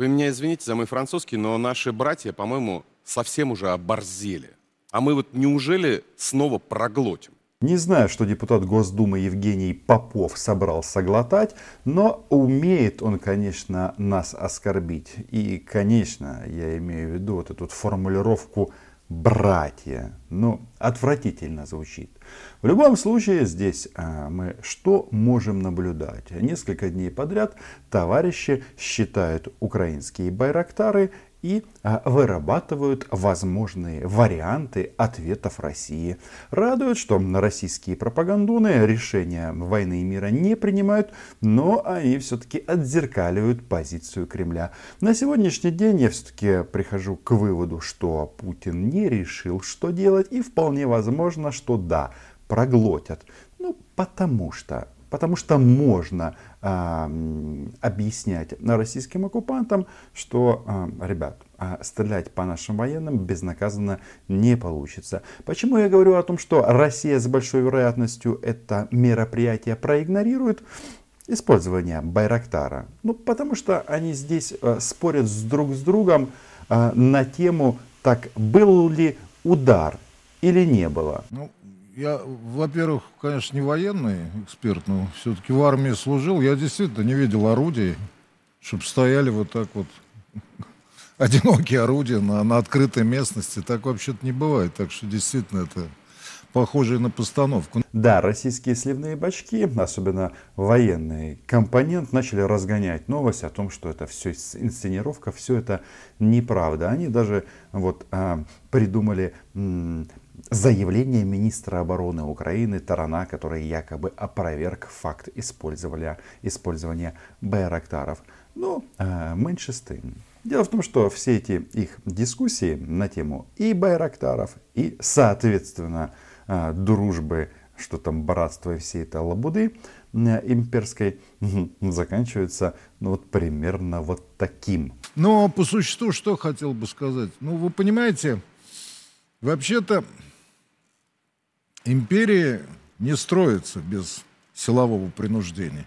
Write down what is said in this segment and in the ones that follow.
Вы меня извините за мой французский, но наши братья, по-моему, совсем уже оборзели. А мы вот неужели снова проглотим? Не знаю, что депутат Госдумы Евгений Попов собрался глотать, но умеет он, конечно, нас оскорбить. И, конечно, я имею в виду вот эту формулировку «братья». Ну, отвратительно звучит. В любом случае, здесь а, мы что можем наблюдать? Несколько дней подряд товарищи считают украинские байрактары и а, вырабатывают возможные варианты ответов России. Радует, что российские пропагандоны решения войны и мира не принимают, но они все-таки отзеркаливают позицию Кремля. На сегодняшний день я все-таки прихожу к выводу, что Путин не решил, что делать, и вполне возможно, что да, проглотят. Ну, потому что Потому что можно э, объяснять российским оккупантам, что, э, ребят, э, стрелять по нашим военным безнаказанно не получится. Почему я говорю о том, что Россия с большой вероятностью это мероприятие проигнорирует? Использование Байрактара. Ну, потому что они здесь э, спорят с друг с другом э, на тему, так был ли удар или не было. Ну, я, во-первых, конечно, не военный эксперт, но все-таки в армии служил. Я действительно не видел орудий, чтобы стояли вот так вот одинокие орудия на, на открытой местности. Так вообще-то не бывает. Так что действительно это похоже на постановку. Да, российские сливные бачки, особенно военный компонент, начали разгонять новость о том, что это все инсценировка, все это неправда. Они даже вот а, придумали заявление министра обороны Украины Тарана, который якобы опроверг факт использования, использования байрактаров. Но э, меньше с тем. Дело в том, что все эти их дискуссии на тему и байрактаров, и, соответственно, э, дружбы, что там братство и все это лабуды э, имперской, заканчиваются ну, вот примерно вот таким. Но по существу что хотел бы сказать? Ну, вы понимаете, вообще-то Империи не строятся без силового принуждения.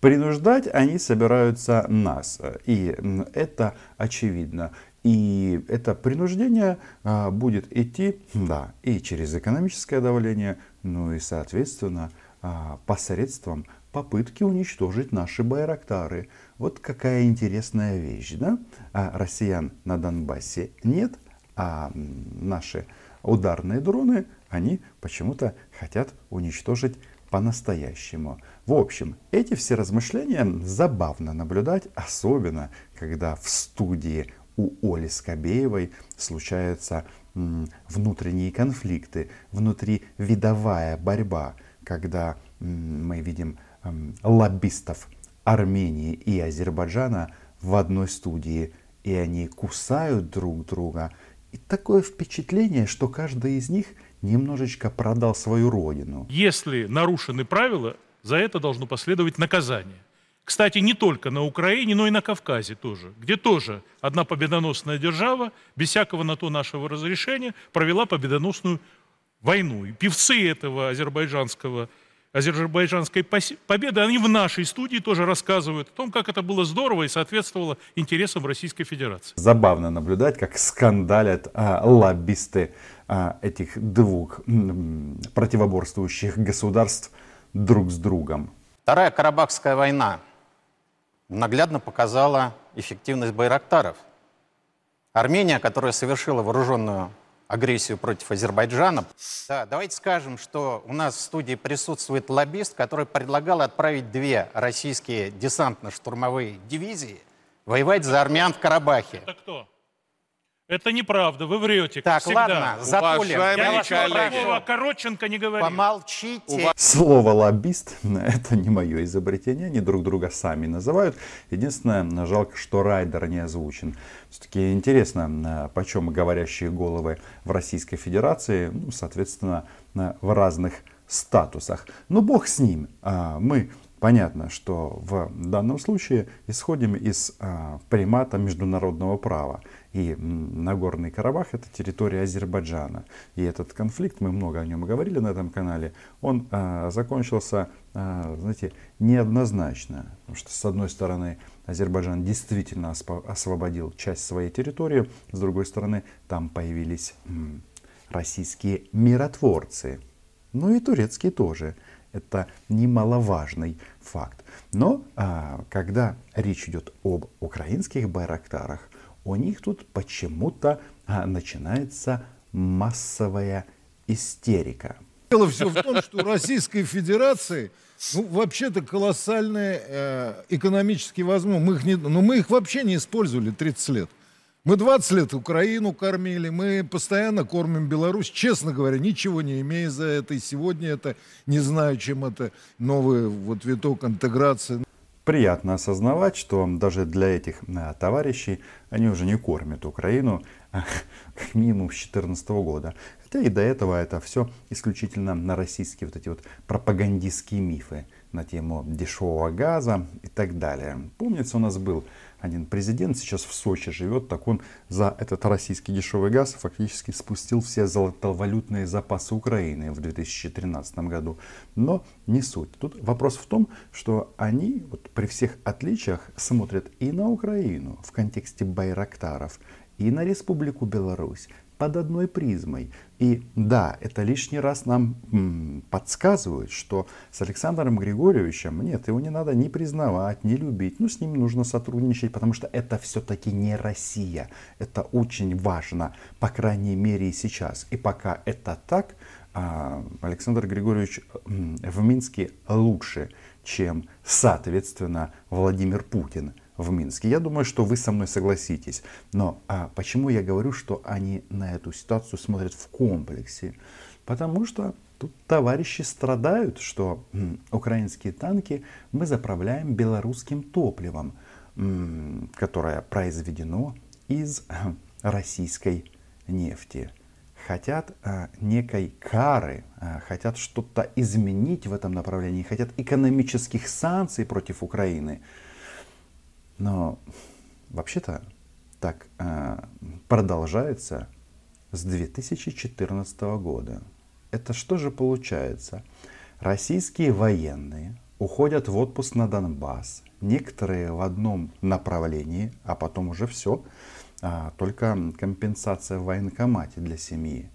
Принуждать они собираются нас. И это очевидно. И это принуждение а, будет идти, да, и через экономическое давление, ну и, соответственно, а, посредством попытки уничтожить наши байрактары. Вот какая интересная вещь, да? А россиян на Донбассе нет, а наши ударные дроны, они почему-то хотят уничтожить по-настоящему. В общем, эти все размышления забавно наблюдать, особенно когда в студии у Оли Скобеевой случаются внутренние конфликты, внутривидовая борьба, когда мы видим лоббистов Армении и Азербайджана в одной студии, и они кусают друг друга – и такое впечатление, что каждый из них немножечко продал свою родину. Если нарушены правила, за это должно последовать наказание. Кстати, не только на Украине, но и на Кавказе тоже, где тоже одна победоносная держава, без всякого на то нашего разрешения, провела победоносную войну. И певцы этого азербайджанского азербайджанской победы, они в нашей студии тоже рассказывают о том, как это было здорово и соответствовало интересам Российской Федерации. Забавно наблюдать, как скандалят а, лоббисты этих двух противоборствующих государств друг с другом. Вторая Карабахская война наглядно показала эффективность байрактаров. Армения, которая совершила вооруженную агрессию против Азербайджана. Да, давайте скажем, что у нас в студии присутствует лоббист, который предлагал отправить две российские десантно-штурмовые дивизии воевать за армян в Карабахе. Это кто? Это неправда, вы врете, Так, всегда. ладно, Затулин, я вас Слово Коротченко не говорил. Помолчите. Слово лоббист – это не мое изобретение, они друг друга сами называют. Единственное, жалко, что райдер не озвучен. Все-таки интересно, почем говорящие головы в Российской Федерации, ну, соответственно, в разных статусах. Но бог с ним. А, мы Понятно, что в данном случае исходим из а, примата международного права. И Нагорный Карабах это территория Азербайджана. И этот конфликт, мы много о нем говорили на этом канале, он а, закончился, а, знаете, неоднозначно. Потому что, с одной стороны, Азербайджан действительно освободил часть своей территории, с другой стороны, там появились м, российские миротворцы. Ну и турецкие тоже. Это немаловажный факт. Но а, когда речь идет об украинских байрактарах, у них тут почему-то а, начинается массовая истерика. Дело все в том, что у Российской Федерации ну, вообще-то колоссальные э, экономические возможности. Мы их, не, ну, мы их вообще не использовали 30 лет. Мы 20 лет Украину кормили, мы постоянно кормим Беларусь. Честно говоря, ничего не имея за это. И сегодня это, не знаю, чем это новый вот виток интеграции. Приятно осознавать, что даже для этих а, товарищей они уже не кормят Украину как минимум с 2014 года. Хотя и до этого это все исключительно на российские вот эти вот пропагандистские мифы на тему дешевого газа и так далее. Помнится, у нас был один президент, сейчас в Сочи живет, так он за этот российский дешевый газ фактически спустил все золотовалютные запасы Украины в 2013 году. Но не суть. Тут вопрос в том, что они вот при всех отличиях смотрят и на Украину в контексте байрактаров, и на Республику Беларусь под одной призмой. И да, это лишний раз нам подсказывает, что с Александром Григорьевичем, нет, его не надо ни признавать, ни любить, ну с ним нужно сотрудничать, потому что это все-таки не Россия. Это очень важно, по крайней мере и сейчас. И пока это так, а, Александр Григорьевич в Минске лучше, чем, соответственно, Владимир Путин в Минске. Я думаю, что вы со мной согласитесь. Но а почему я говорю, что они на эту ситуацию смотрят в комплексе? Потому что тут товарищи страдают, что м, украинские танки мы заправляем белорусским топливом, м, которое произведено из э, российской нефти. Хотят а, некой кары, а, хотят что-то изменить в этом направлении, хотят экономических санкций против Украины. Но вообще-то так э, продолжается с 2014 года. Это что же получается? Российские военные уходят в отпуск на Донбасс, некоторые в одном направлении, а потом уже все, а, только компенсация в военкомате для семьи.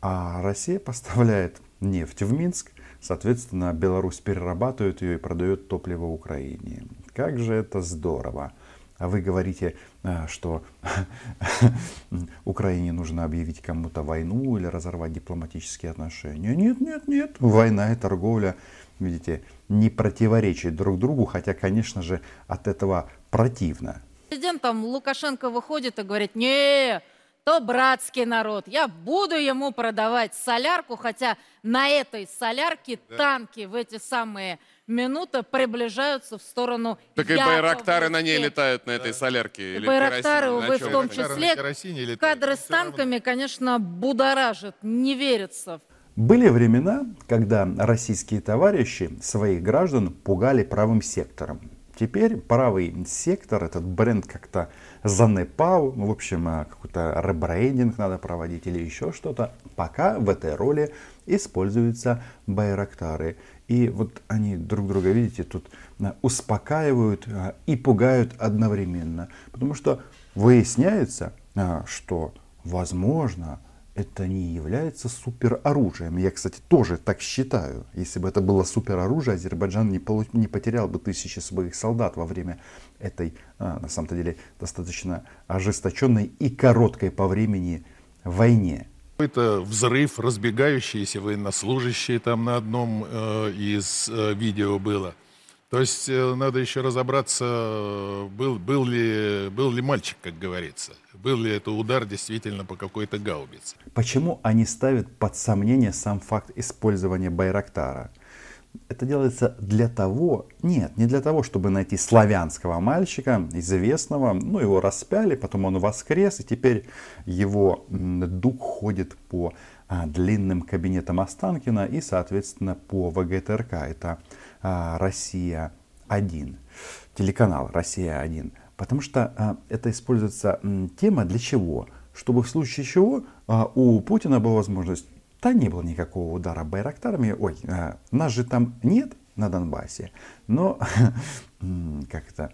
А Россия поставляет нефть в Минск, соответственно, Беларусь перерабатывает ее и продает топливо Украине. Как же это здорово! А вы говорите, а, что Украине нужно объявить кому-то войну или разорвать дипломатические отношения. Нет, нет, нет. Война и торговля, видите, не противоречат друг другу, хотя, конечно же, от этого противно. Президент там Лукашенко выходит и говорит, не, то братский народ, я буду ему продавать солярку, хотя на этой солярке танки в эти самые минуты приближаются в сторону Так и байрактары на ней летают, на этой солярке. или Байрактары, керосине, на увы, в том числе. керосине летают, Кадры с всё равно. танками, конечно, будоражат, не верится. Были времена, когда российские товарищи своих граждан пугали правым сектором. Теперь правый сектор, этот бренд как-то занепал, в общем, а, какой-то ребрендинг надо проводить или еще что-то. Пока в этой роли используются байрактары. И вот они друг друга, видите, тут а, успокаивают а, и пугают одновременно. Потому что выясняется, а, что, возможно, это не является супероружием. Я, кстати, тоже так считаю. Если бы это было супероружие, Азербайджан не, полу- не потерял бы тысячи своих солдат во время этой, на самом-то деле, достаточно ожесточенной и короткой по времени войне. Какой-то взрыв, разбегающиеся военнослужащие там на одном э, из э, видео было. То есть э, надо еще разобраться, э, был, был, ли, был ли мальчик, как говорится. Был ли это удар действительно по какой-то гаубице. Почему они ставят под сомнение сам факт использования Байрактара? Это делается для того, нет, не для того, чтобы найти славянского мальчика, известного, ну его распяли, потом он воскрес, и теперь его дух ходит по а, длинным кабинетам Останкина и, соответственно, по ВГТРК. Это а, Россия-1, телеканал Россия-1. Потому что а, это используется тема для чего? Чтобы в случае чего у Путина была возможность да не было никакого удара байрактарами. Ой, а, нас же там нет на Донбассе, но м, как это,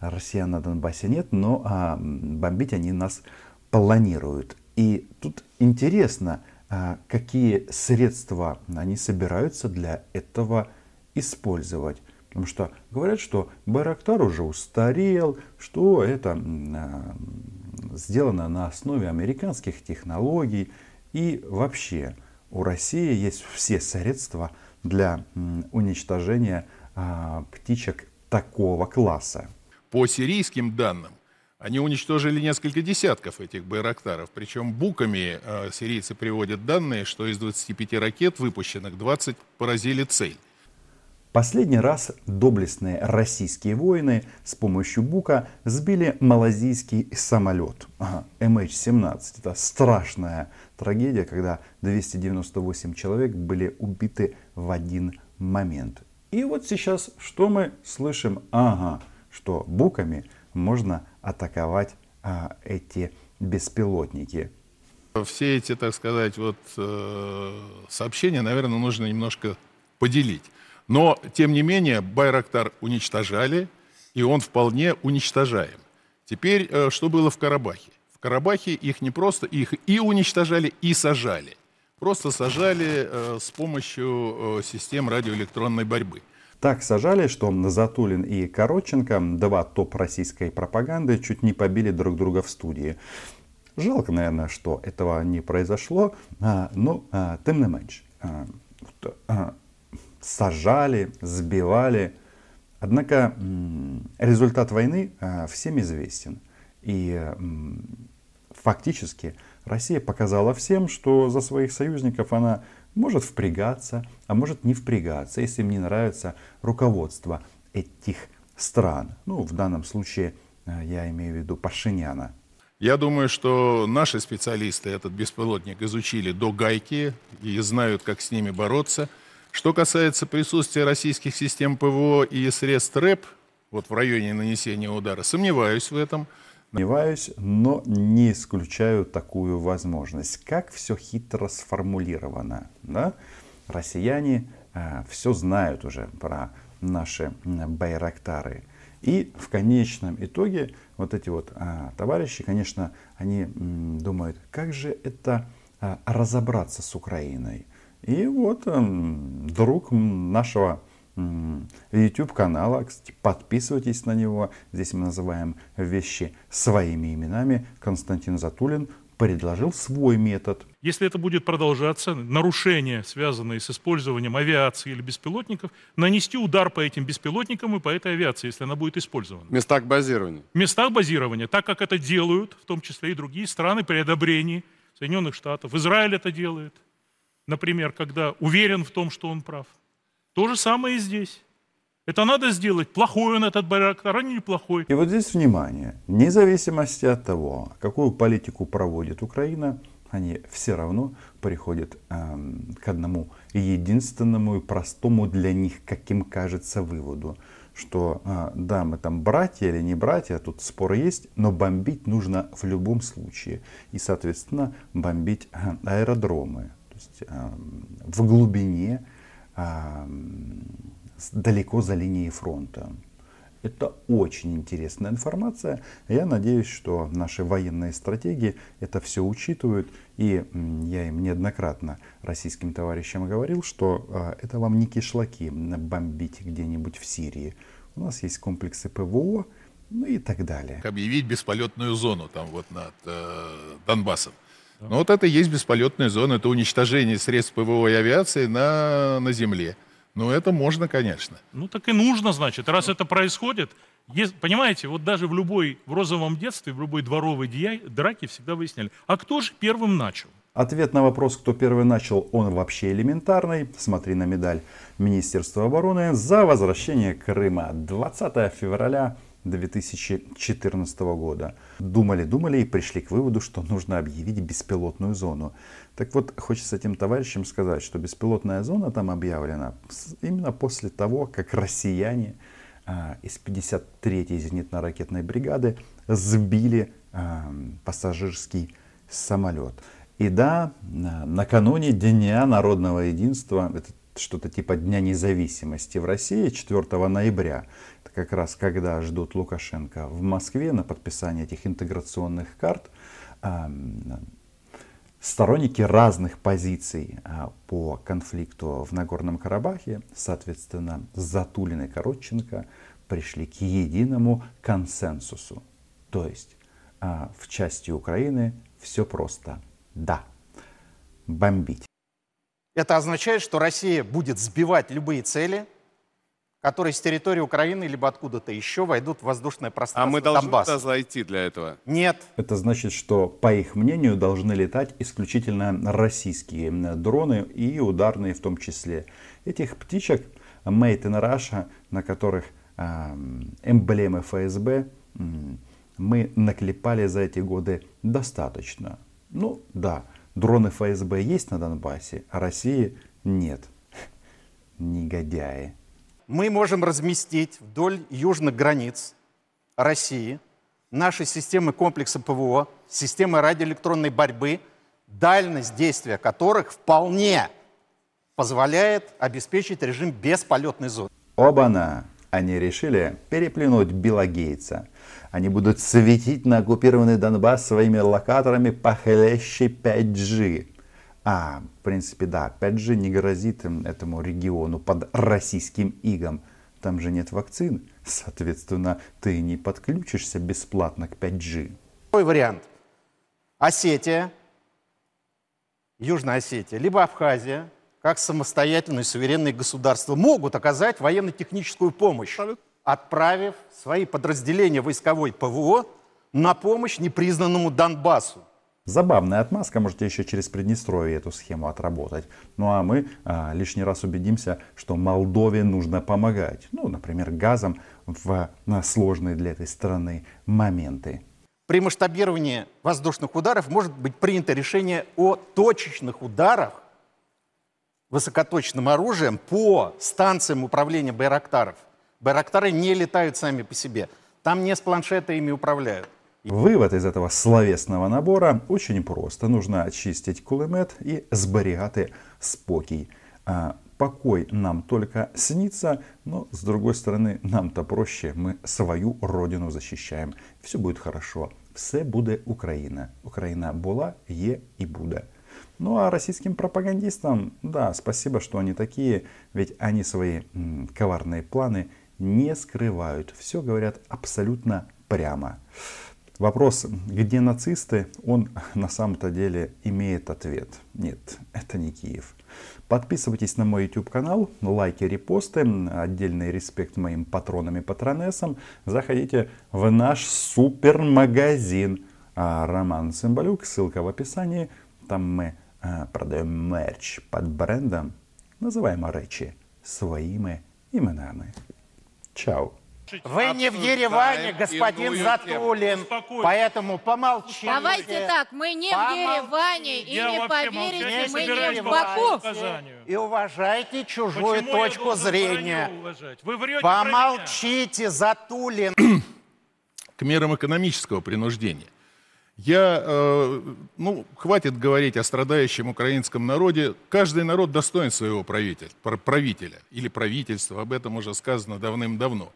россиян на Донбассе нет, но а, бомбить они нас планируют. И тут интересно, а, какие средства они собираются для этого использовать. Потому что говорят, что Байрактар уже устарел, что это а, сделано на основе американских технологий. И вообще у России есть все средства для уничтожения а, птичек такого класса. По сирийским данным, они уничтожили несколько десятков этих байрактаров. Причем буками э, сирийцы приводят данные, что из 25 ракет, выпущенных, 20 поразили цель. Последний раз доблестные российские воины с помощью Бука сбили малазийский самолет ага, MH17. Это страшная трагедия, когда 298 человек были убиты в один момент. И вот сейчас что мы слышим? Ага, что Буками можно атаковать а, эти беспилотники. Все эти, так сказать, вот э, сообщения, наверное, нужно немножко поделить. Но, тем не менее, Байрактар уничтожали, и он вполне уничтожаем. Теперь, э, что было в Карабахе? В Карабахе их не просто, их и уничтожали, и сажали. Просто сажали э, с помощью э, систем радиоэлектронной борьбы. Так сажали, что Затулин и Коротченко, два топ российской пропаганды, чуть не побили друг друга в студии. Жалко, наверное, что этого не произошло, а, но а, тем не меньше. Сажали, сбивали. Однако результат войны а, всем известен. И фактически Россия показала всем, что за своих союзников она может впрягаться, а может не впрягаться, если им не нравится руководство этих стран. Ну, в данном случае э, я имею в виду Пашиняна. Я думаю, что наши специалисты этот беспилотник изучили до гайки и знают, как с ними бороться. Что касается присутствия российских систем ПВО и средств РЭП вот в районе нанесения удара, сомневаюсь в этом. Сомневаюсь, но не исключаю такую возможность. Как все хитро сформулировано. Да? Россияне э, все знают уже про наши байрактары. И в конечном итоге вот эти вот а, товарищи, конечно, они м, думают, как же это а, разобраться с Украиной. И вот друг нашего YouTube-канала, кстати, подписывайтесь на него. Здесь мы называем вещи своими именами. Константин Затулин предложил свой метод. Если это будет продолжаться, нарушения, связанные с использованием авиации или беспилотников, нанести удар по этим беспилотникам и по этой авиации, если она будет использована. В местах базирования. В местах базирования, так как это делают, в том числе и другие страны при одобрении Соединенных Штатов. Израиль это делает, например, когда уверен в том, что он прав. То же самое и здесь. Это надо сделать. Плохой он этот Байрактар, а не неплохой. И вот здесь внимание. Вне зависимости от того, какую политику проводит Украина, они все равно приходят эм, к одному единственному и простому для них, как им кажется, выводу, что э, да, мы там братья или не братья, тут спор есть, но бомбить нужно в любом случае. И, соответственно, бомбить э, аэродромы. Есть э, в глубине, э, с- далеко за линией фронта. Это очень интересная информация. Я надеюсь, что наши военные стратегии это все учитывают. И я им неоднократно российским товарищам говорил, что а, это вам не кишлаки бомбить где-нибудь в Сирии. У нас есть комплексы ПВО, ну и так далее. объявить бесполетную зону там вот над э, Донбассом. Но вот это и есть бесполетная зона, это уничтожение средств ПВО и авиации на, на земле. Ну, это можно, конечно. Ну так и нужно, значит, раз это происходит. ес- понимаете, вот даже в любой, в розовом детстве, в любой дворовой дия- драке всегда выясняли, а кто же первым начал? Ответ на вопрос, кто первый начал, он вообще элементарный. Смотри на медаль Министерства обороны за возвращение Крыма 20 февраля 2014 года. Думали, думали и пришли к выводу, что нужно объявить беспилотную зону. Так вот, хочется этим товарищам сказать, что беспилотная зона там объявлена именно после того, как россияне а, из 53-й зенитно-ракетной бригады сбили а, пассажирский самолет. И да, накануне Дня народного единства, это что-то типа Дня независимости в России, 4 ноября, это как раз когда ждут Лукашенко в Москве на подписание этих интеграционных карт, сторонники разных позиций а, по конфликту в Нагорном Карабахе, соответственно, Затулин и Коротченко пришли к единому консенсусу. То есть а, в части Украины все просто да, бомбить. Это означает, что Россия будет сбивать любые цели, которые с территории Украины либо откуда-то еще войдут в воздушное А пространство мы должны Донбасса. туда зайти для этого? Нет. Это значит, что, по их мнению, должны летать исключительно российские дроны и ударные в том числе. Этих птичек Made in Russia, на которых э, эмблемы ФСБ, мы наклепали за эти годы достаточно. Ну да, дроны ФСБ есть на Донбассе, а России нет. Негодяи. Мы можем разместить вдоль южных границ России наши системы комплекса ПВО, системы радиоэлектронной борьбы, дальность действия которых вполне позволяет обеспечить режим бесполетной зоны. Оба-на! Они решили переплюнуть Билла Гейтса. Они будут светить на оккупированный Донбасс своими локаторами похлеще 5G. А, в принципе, да, 5G не грозит им, этому региону под российским игом. Там же нет вакцин. Соответственно, ты не подключишься бесплатно к 5G. Второй вариант. Осетия, Южная Осетия, либо Абхазия, как самостоятельные суверенные государства, могут оказать военно-техническую помощь, отправив свои подразделения войсковой ПВО на помощь непризнанному Донбассу. Забавная отмазка, можете еще через Приднестровье эту схему отработать. Ну а мы а, лишний раз убедимся, что Молдове нужно помогать. Ну, например, газом в на сложные для этой страны моменты. При масштабировании воздушных ударов может быть принято решение о точечных ударах высокоточным оружием по станциям управления Байрактаров. Байрактары не летают сами по себе. Там не с планшета ими управляют. Вывод из этого словесного набора очень просто. Нужно очистить кулемет и зберігати спокій. А, покой нам только снится, но с другой стороны, нам-то проще. Мы свою родину защищаем. Все будет хорошо. Все буде Україна. Україна була, є і буде. Ну а российским пропагандистам, да, спасибо, что они такие, ведь они свои м, коварные планы не скрывают. Все говорят абсолютно прямо. Вопрос, где нацисты, он на самом-то деле имеет ответ. Нет, это не Киев. Подписывайтесь на мой YouTube канал, лайки, репосты, отдельный респект моим патронам и патронессам. Заходите в наш супермагазин а, Роман Цымбалюк, ссылка в описании. Там мы а, продаем мерч под брендом, называємо речі своїми іменами. Чао! Вы не в Ереване, господин Затулин, поэтому помолчите. Давайте так, мы не в. Ереване и Я не вообще поверите, молчать мы не собираюсь в Баку. И уважайте чужую Почему я точку должен зрения. уважать? Вы врете про меня. Помолчите, Затулин. к мерам экономического принуждения. Я, э, ну, хватит говорить о страдающем украинском народе. Каждый народ достоин своего правителя, пр- правителя или правительства. Об этом уже сказано давным-давно.